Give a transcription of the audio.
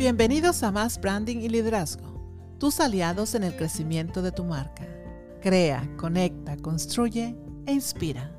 Bienvenidos a Más Branding y Liderazgo, tus aliados en el crecimiento de tu marca. Crea, conecta, construye e inspira.